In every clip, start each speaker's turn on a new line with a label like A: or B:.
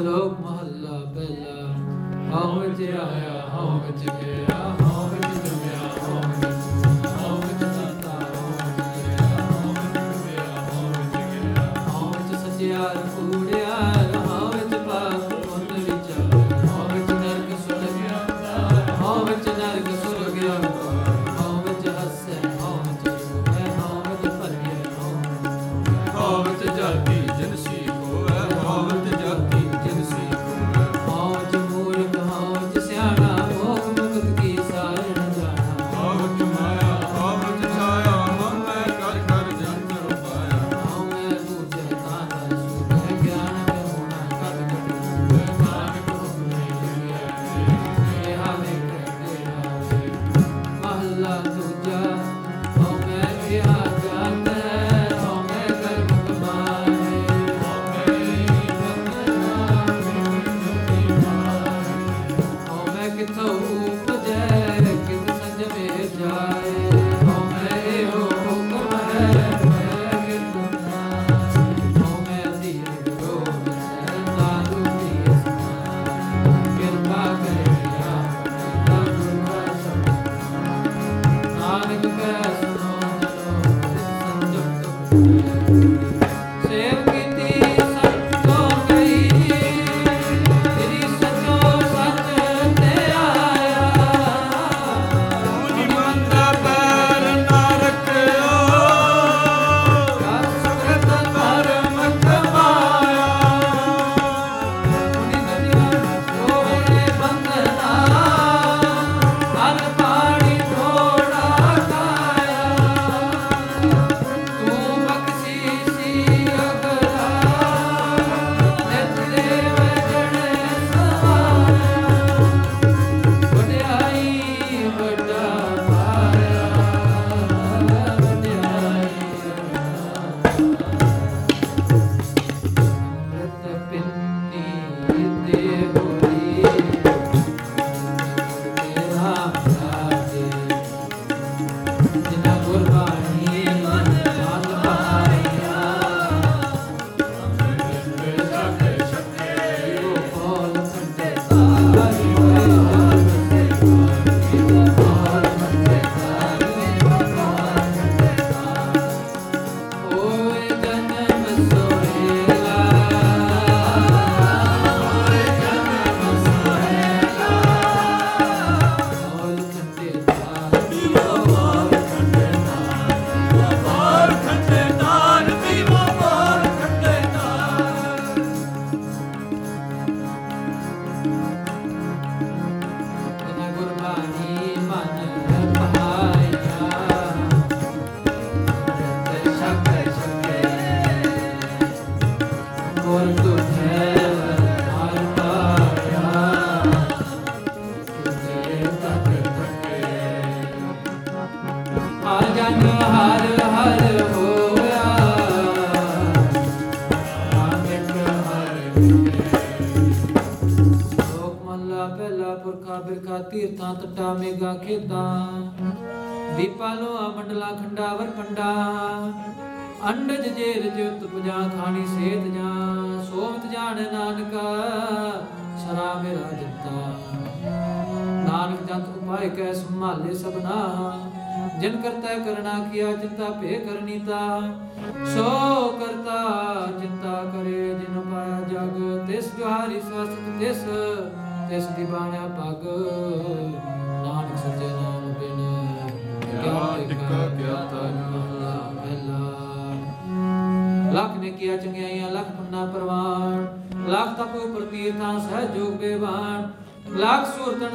A: ਸ਼ਲੋਕ ਮਹੱਲਾ ਪਹਿਲਾ। ਹਉ ਵਿੱਚ ਆਇਆ ਹਉ ਵਿੱਚ ਗਿਆ।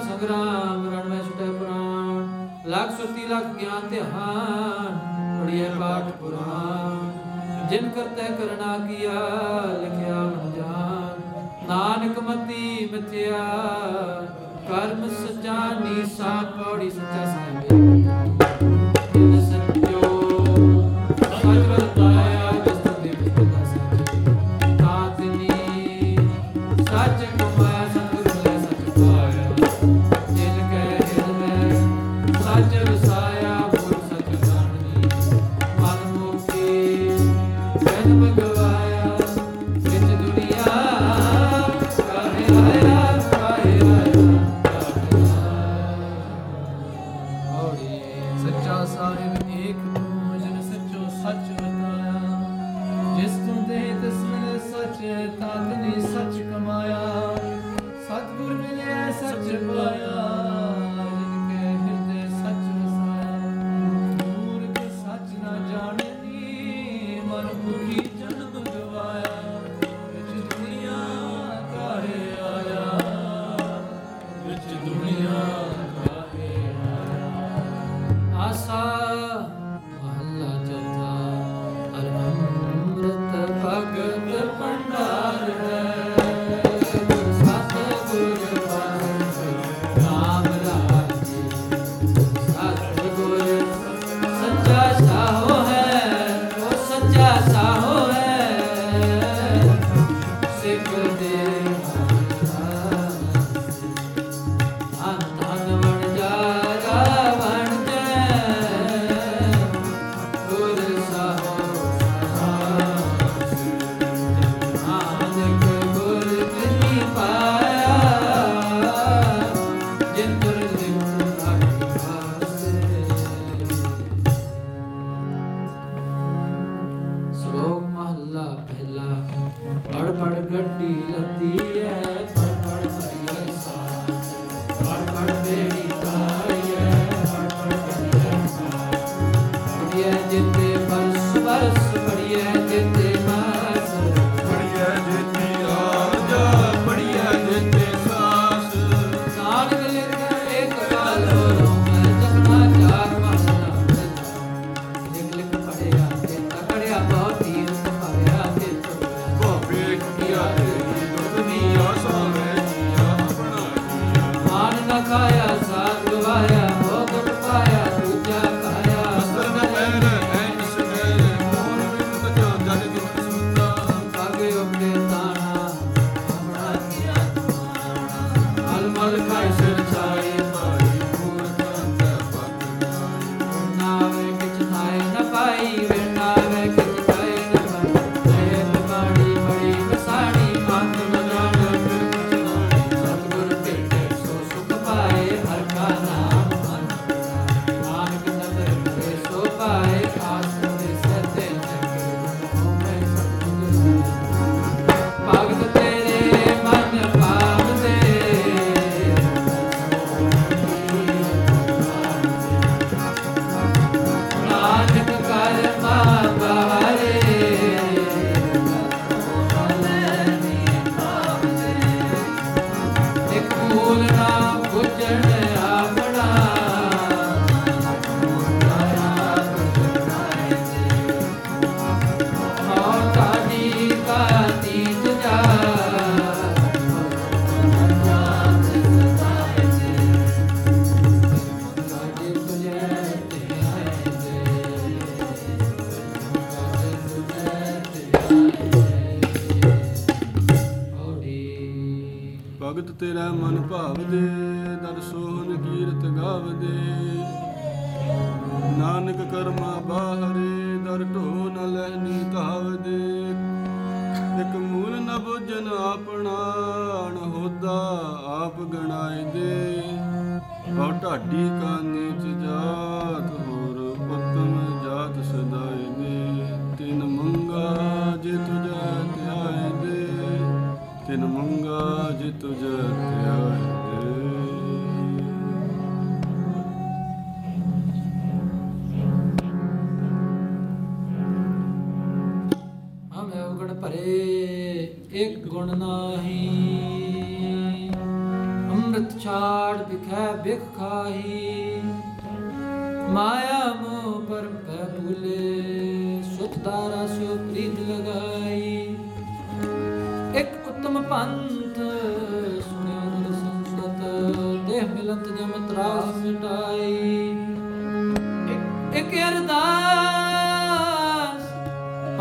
A: ਸੰਗਰਾਮ ਰਣ ਵਿੱਚ ਟੈ ਪ੍ਰਾਣ, ਲੱਖ ਸੁਤੀ ਲੱਖ ਗਿਆਨ ਧਿਆਨ ਪੜੀਏ ਪਾਠ ਪੁਰਾਣ। ਜਿਨ ਕਰਤੇ ਕਰਣਾ ਕੀਆ, ਲਿਖਿਆ ਮਨ ਨਾਨਕ ਮਤੀ ਮਿਥਿਆ, ਕਰਮ ਸਜਾਨੀ ਸਾ ਪੌੜੀ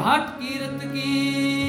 A: ਭਾਟ
B: ਕੀਰਤ ਕੀ?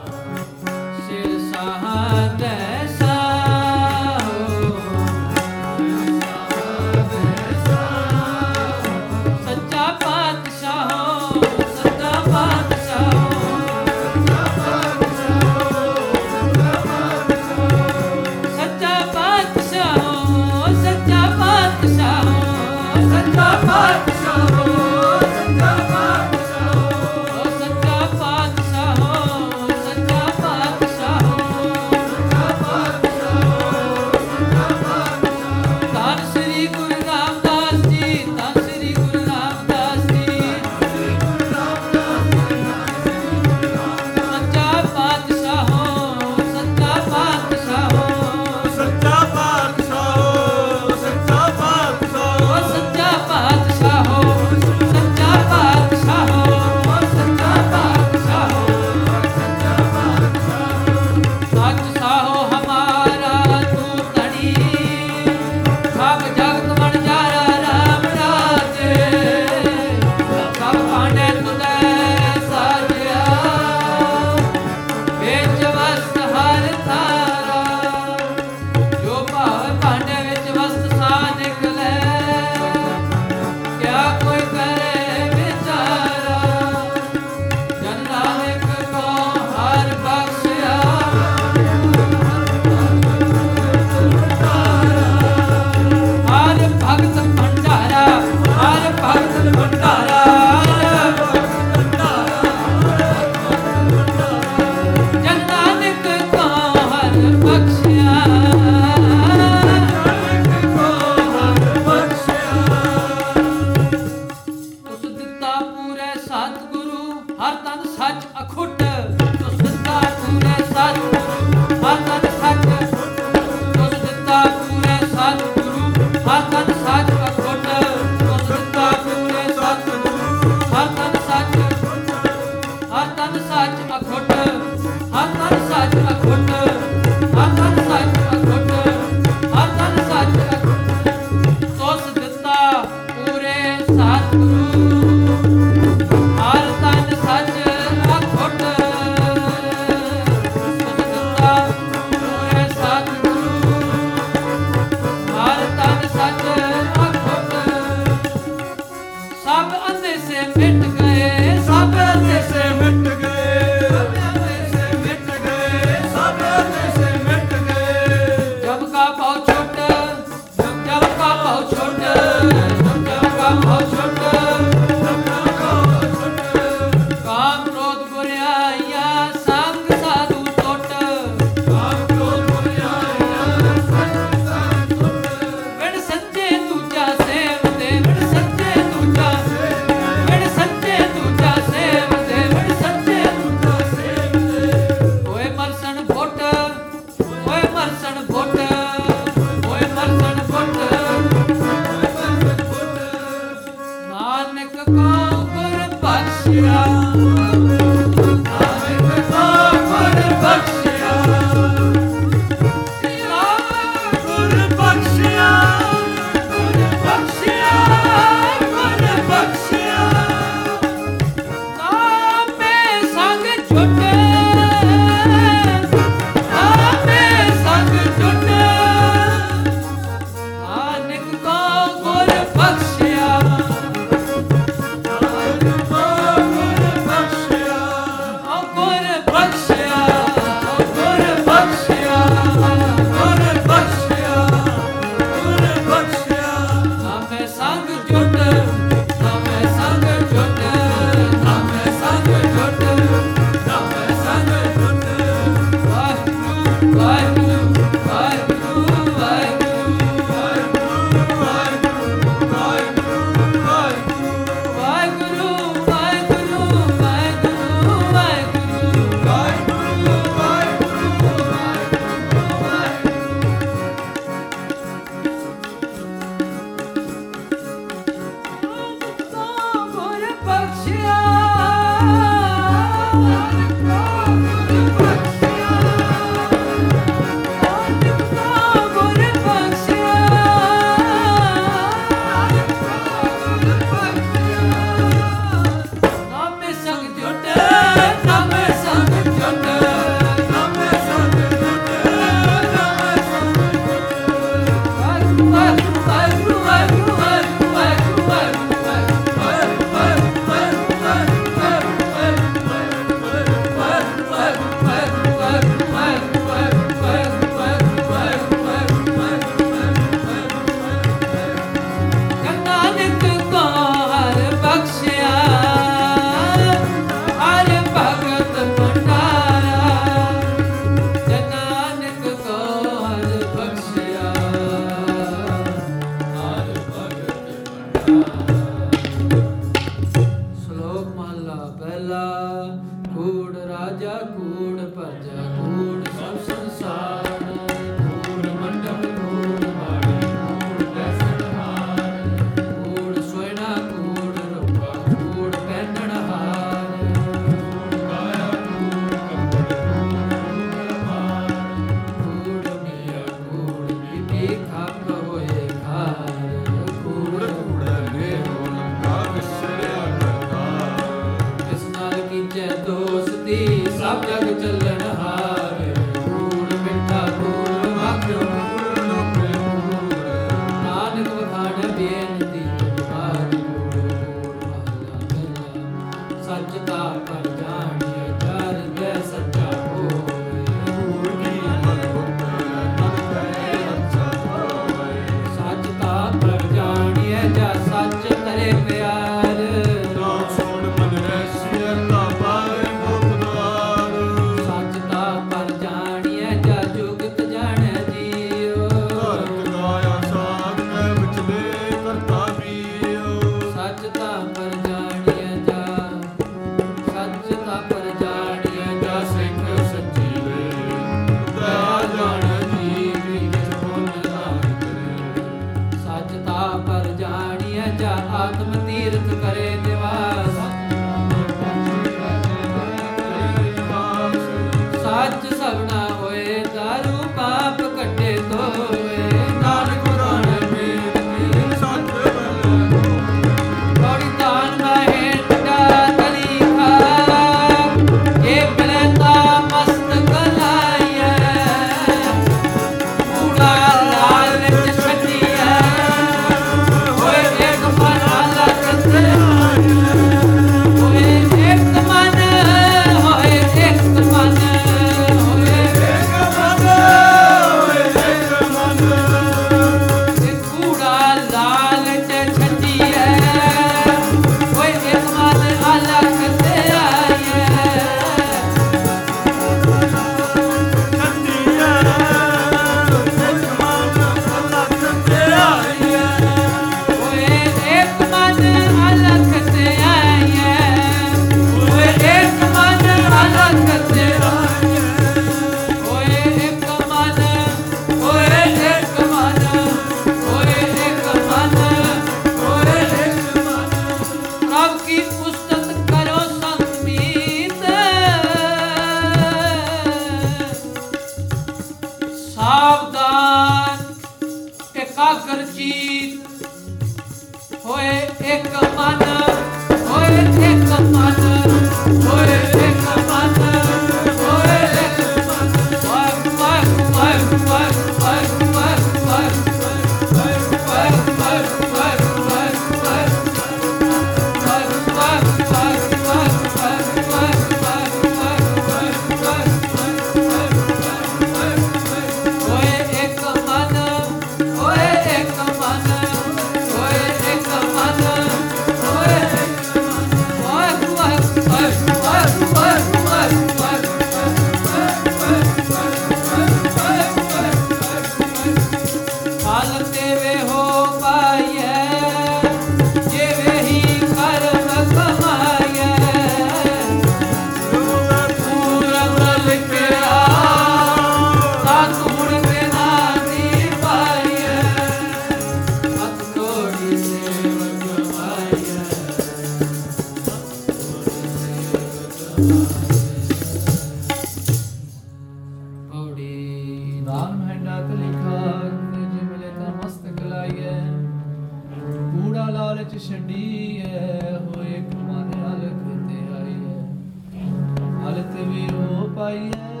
B: by yeah.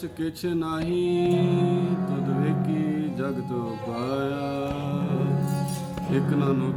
B: ਅਸ
A: ਕਿਛ ਨਹੀਂ ਤਦ
B: ਵੇਖੀ ਜਗਤ ਪਾਇਆ।
A: ਇਕ ਨਾਨੂ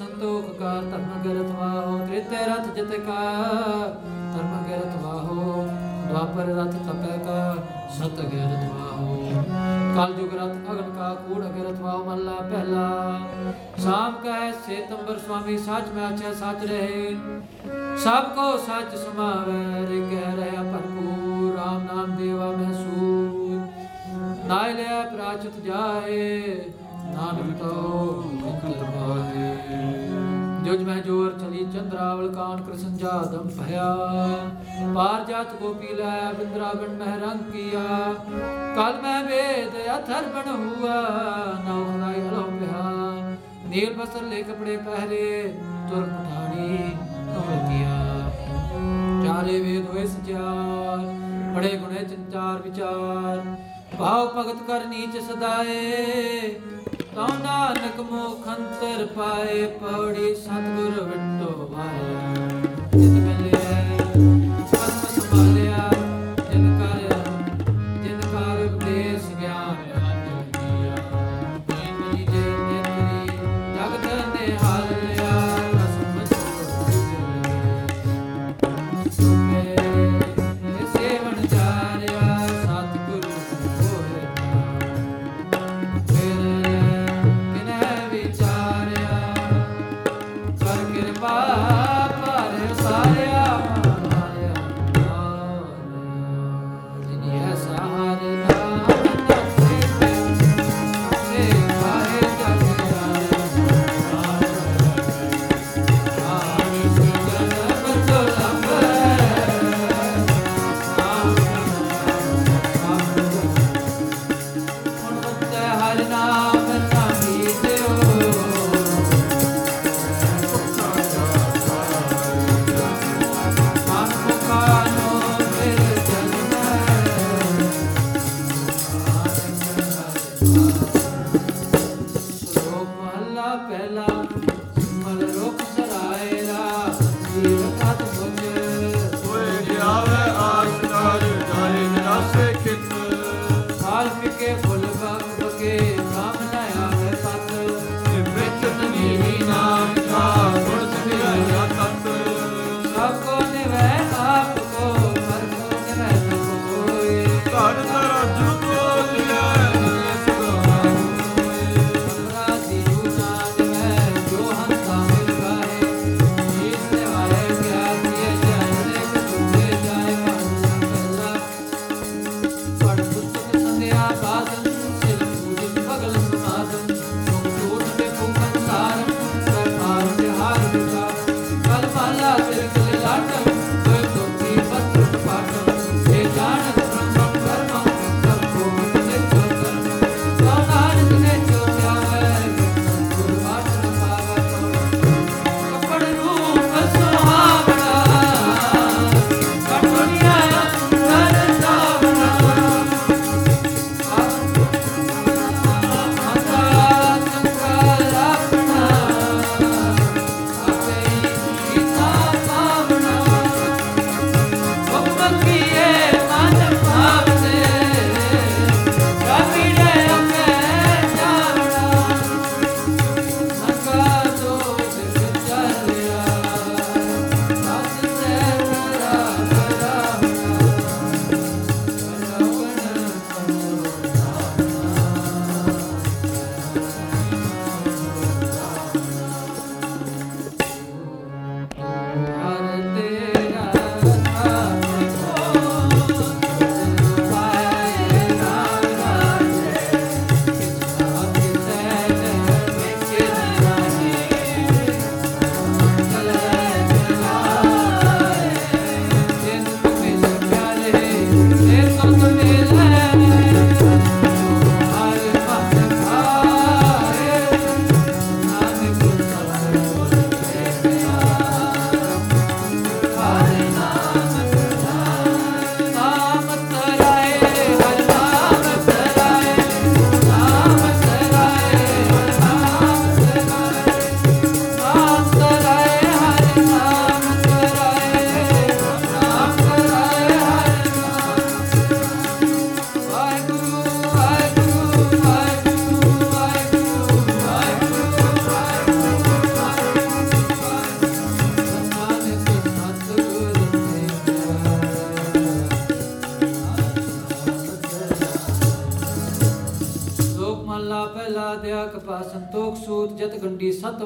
A: ਸੰਤੋਖ ਕਾ ਧਰਮ ਗਰਥਵਾਹੋ ਤ੍ਰਿਤਿ ਰਥ ਜਿਤ ਕਾ ਧਰਮ ਗਰਥਵਾਹੋ ਦੁਆਪਰ ਰਥ ਤਪੈ ਕਾ ਸਤ ਗਰਥਵਾਹੋ ਕਲ ਜੁਗ ਰਥ ਅਗਨ ਕਾ ਕੂੜ ਗਰਥਵਾਹੋ ਮਹੱਲਾ ਪਹਿਲਾ। ਸਾਮ ਕਹੈ ਸੇਤੰਬਰ ਸੁਆਮੀ, ਸੱਚ ਮੈਂ ਆਛੈ ਸੱਚ ਰਹੇ। ਸਭ ਕੋ ਸੱਚ ਸਮਾਵੈ ਰੇ ਕਹਿ ਰਹਾ ਭਰਪੂਰ, ਰਾਮ ਨਾਮ ਦੇਵਾ ਮਹਿਸੂਰ। ਨਾਇ ਲਿਆ ਪ੍ਰਾਚਿਤ ਜਾਏ ਨਾਨਕ ਤੋ ਅੰਤਰ ਪਾਏ ਜੁਜ ਮੈਂ ਜੋਰ ਚਲੀ ਚੰਦਰਾਵਲ ਕਾਨ ਕ੍ਰਿਸ਼ਨ ਜਾਦਮ ਭਇਆ। ਪਾਰ ਜਾਤ ਗੋਪੀ ਲੈ ਬਿੰਦਰਾਵਨ ਮਹਿ ਰੰਗ ਕੀਆ। ਕਲ ਮੈਂ ਵੇਦ ਅਥਰ ਬਣ ਹੁਆ ਨਾਉ ਹਰਾਈ ਹਲੋ ਪਿਆ। ਨੀਲ ਬਸਰ ਲੈ ਕਪੜੇ ਪਹਿਰੇ, ਤੁਰ ਪਠਾਣੀ ਕਮਲ ਕੀਆ। ਚਾਰੇ ਵੇਦ ਹੋਏ ਸਚਾਰ, ਬੜੇ ਗੁਣੇ ਚੰਚਾਰ ਵਿਚਾਰ। ਭਾਵ ਭਗਤ ਕਰ ਨੀਚ ਸਦਾਏ ਤਉ ਨਾਨਕ ਮੋਖ ਅੰਤਰ ਪਾਏ ਪੌੜੀ ਸਤਿਗੁਰ ਵਿਟੋ ਵਾਰਿਆ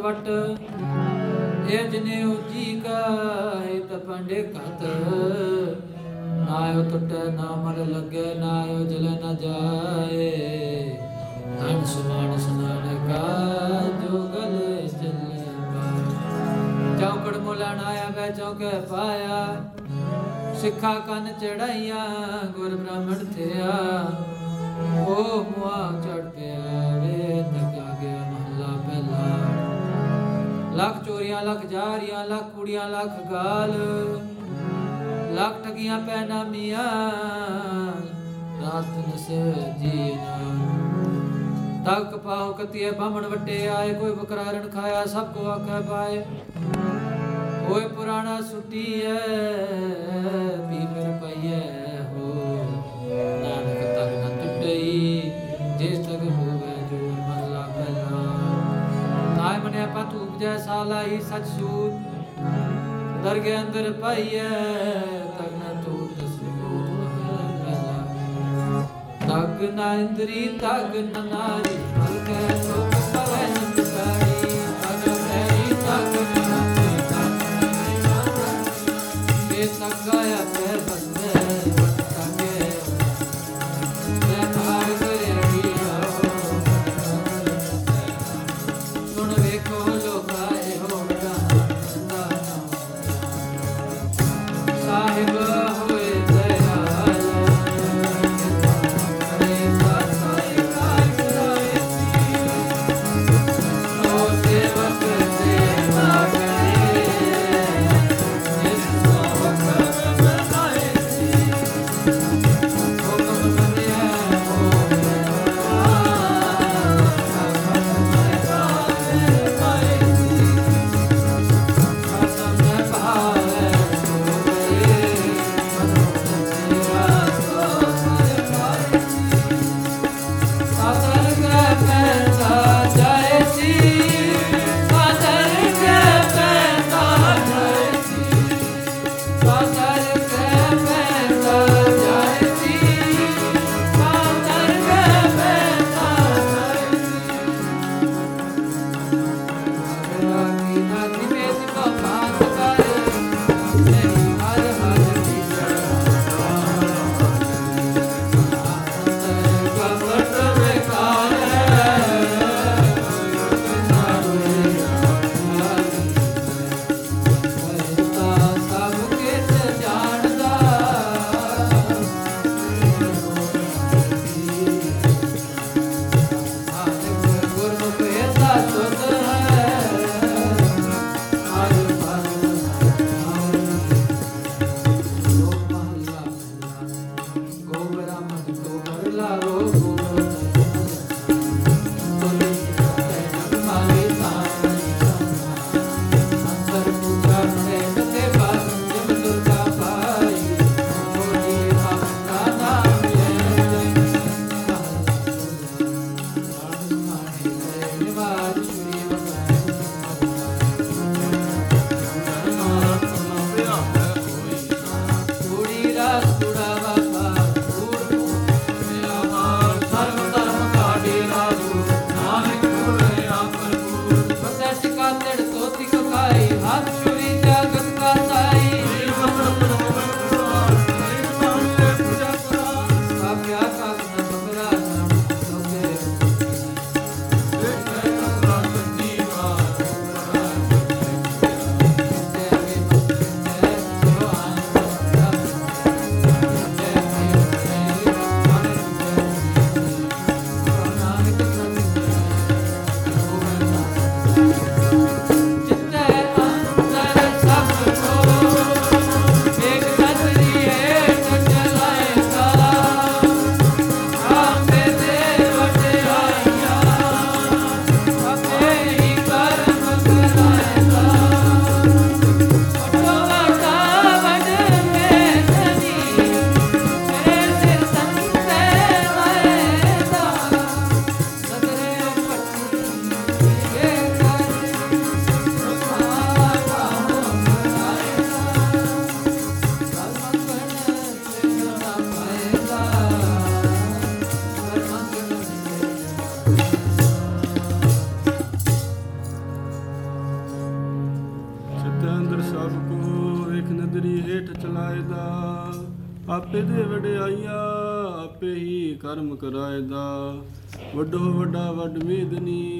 A: ਵਟ, ਇਹ ਜਨੇਊ ਜੀ ਕਾ ਹਿਤ ਕਤ ਨਾਇਓ ਟੁੱਟੈ, ਨਾ ਮਰ ਲੱਗੇ ਨਾਇਓ ਜਲ, ਨ ਜਾਏ। ਧਨ ਸੁਮਾਨ ਸਨਾਨ ਕਾ ਜੋ ਚੱਲੇ ਚੌਕੜ ਮੁਲਾਣ ਆਇਆ ਵੈ, ਚੌਕੇ ਪਾਇਆ। ਸਿੱਖਾ ਕੰਨ ਚੜਾਈਆਂ, ਗੁਰ ਬ੍ਰਾਹਮਣ ਥਿਆ। ਉਹ ਮੁਆ ਚੜ ਪਿਆ ਵੇ ਤੱਕਾ। ਲੱਖ ਚੋਰੀਆਂ, ਲੱਖ ਜਾਰੀਆਂ, ਲੱਖ ਕੁੜੀਆਂ, ਲੱਖ ਗਾਲ, ਲੱਖ ਠਗੀਆਂ ਪੈ ਨਾਮੀਆਂ ਰਾਤ ਨਸ ਜੀਨਾ ਤੱਕ ਪਾਉ ਕਤੀਏ, ਬਾਹਮਣ ਵੱਟੇ ਆਏ, ਕੋਈ ਬਕਰਾਰਨ ਖਾਇਆ, ਸਭ ਕੋ ਆਖੇ ਪਾਏ। ਕੋਈ ਪੁਰਾਣਾ ਸੁੱਟੀ ਐ ਪੀ ਫਿਰ ਪਈਐ। ਪਤ ਉਪਜੈ ਸਾਲਾ ਹੀ ਸਚ ਸੂਤ। ਦਰਗੇ ਅੰਦਰ ਪਾਈਐ ਤਕ ਨ ਟੂਟ ਸੂਤ ਤਗ ਨ ਇੰਦਰੀ ਤਗ ਨ ਨਾਰੀ ਮਲ ਸੋ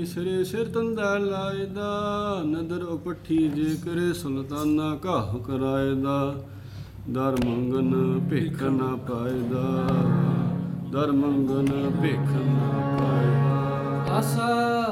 A: ਸਿਰੇ
B: ਸਿਰ ਤੰਦਾ ਲਾਇਦਾ, ਨਦਰ ਉਪਠੀ ਜੇ ਕਰੇ ਸੁਲਤਾਨਾ ਕਾਹ ਕਰਾਇਦਾ, ਦਰ ਮੰਗਨ ਭੇਖ ਨਾ ਪਾਇਦਾ, ਦਰ ਮੰਗਨ ਭੇਖ ਨਾ ਪਾਇਦਾ।
A: ਆਸਾ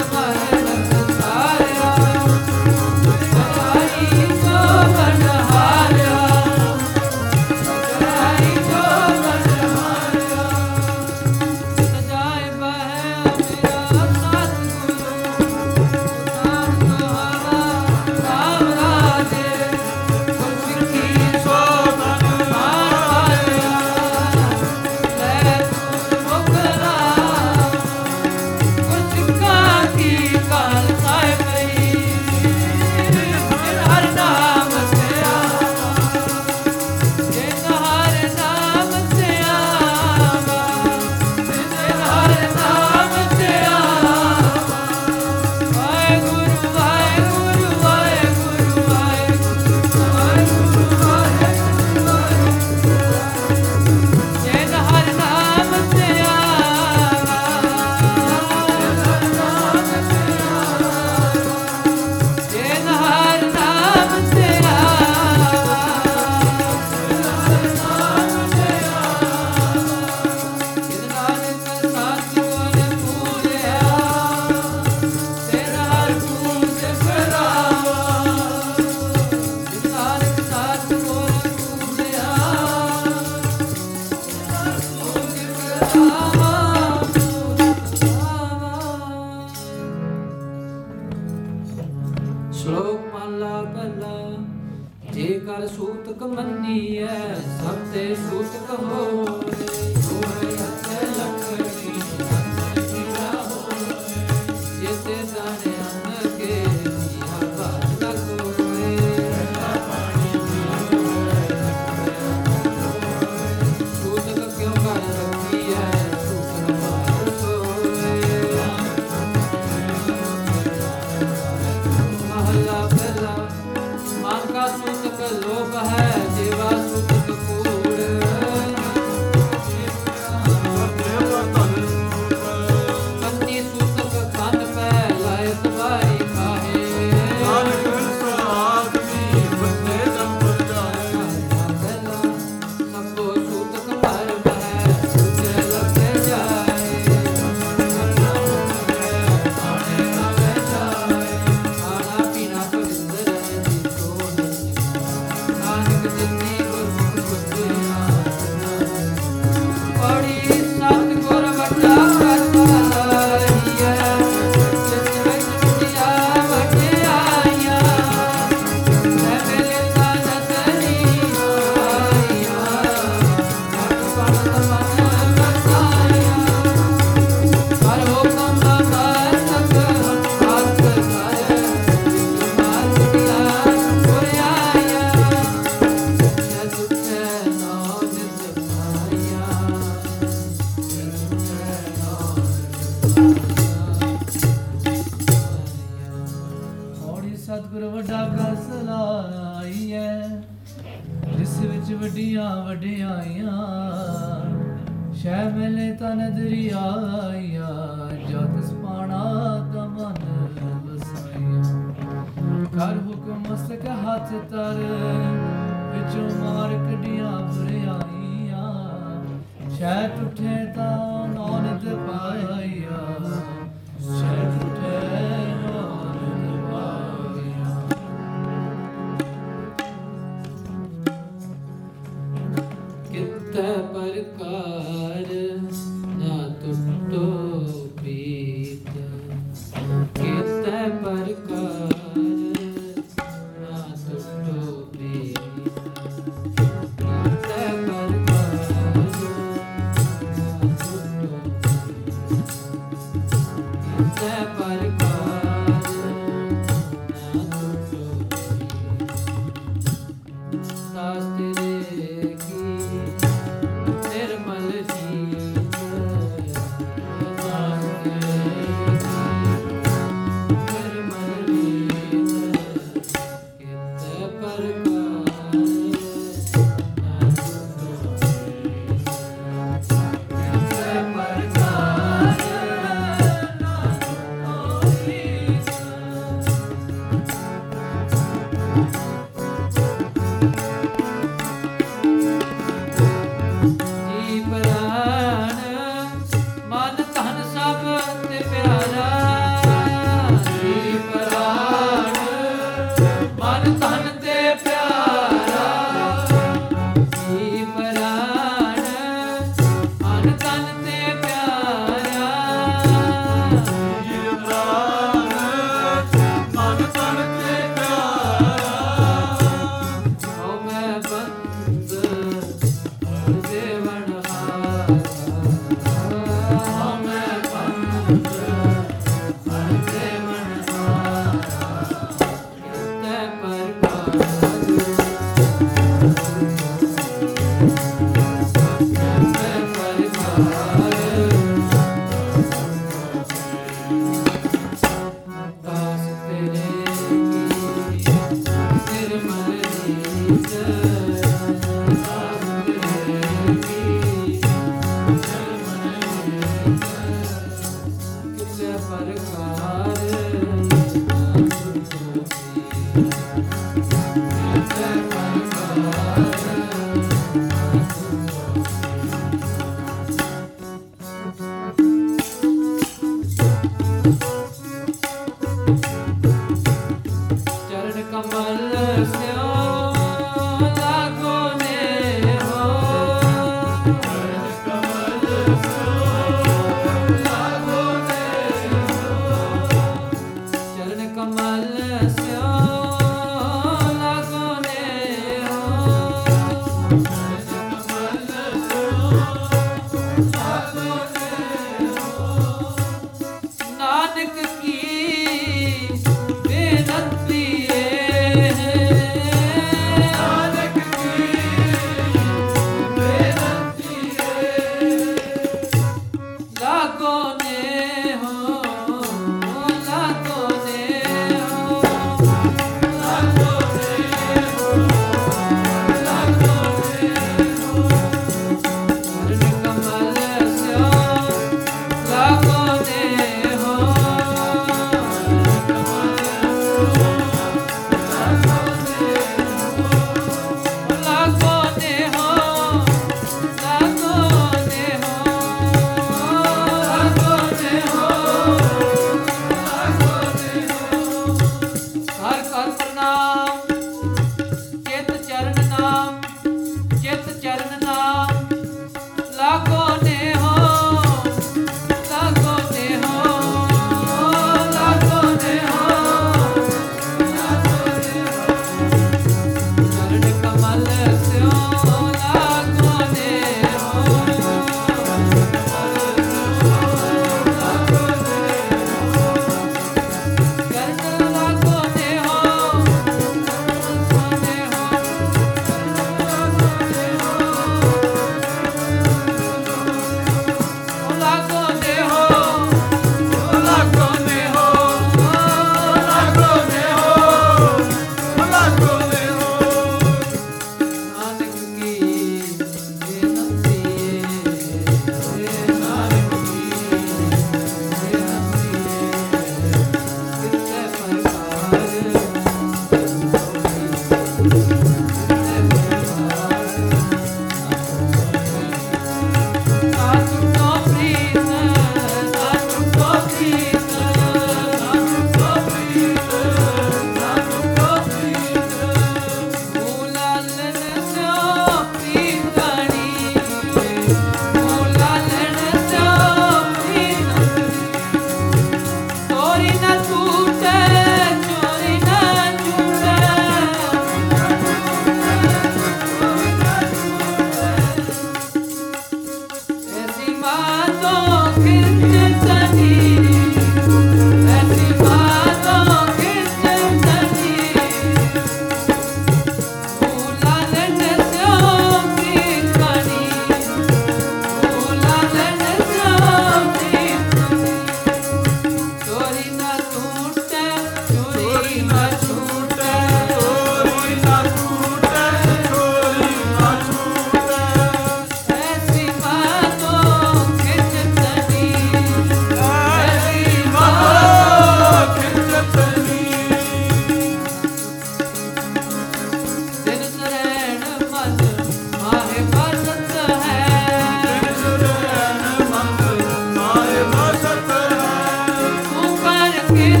A: asking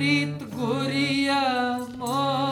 A: ਪ੍ਰੀਤ ਗੋਰੀਆ ਮੋ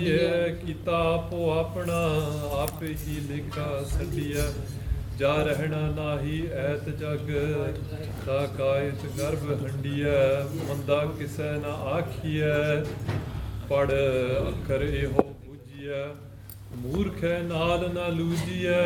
A: ਹੈ ਕੀਤਾ ਆਪੋ ਆਪਣਾ,
C: ਆਪ ਹੀ ਲਿਖਾ ਸੱਡਿਆ ਜਾ ਰਹਿਣਾ ਨਾਹੀ ਐਤ ਜਗ ਦਾ ਕਾਇਤ ਗਰਭ ਹੰਡੀਐ। ਮੰਦਾ ਕਿਸੈ ਨਾ ਆਖੀਐ, ਪੜ ਅਖਰ ਇਹੋ ਪੂਜੀਐ ਮੂਰਖ ਨਾਲ ਨਾ ਲੂਜੀਐ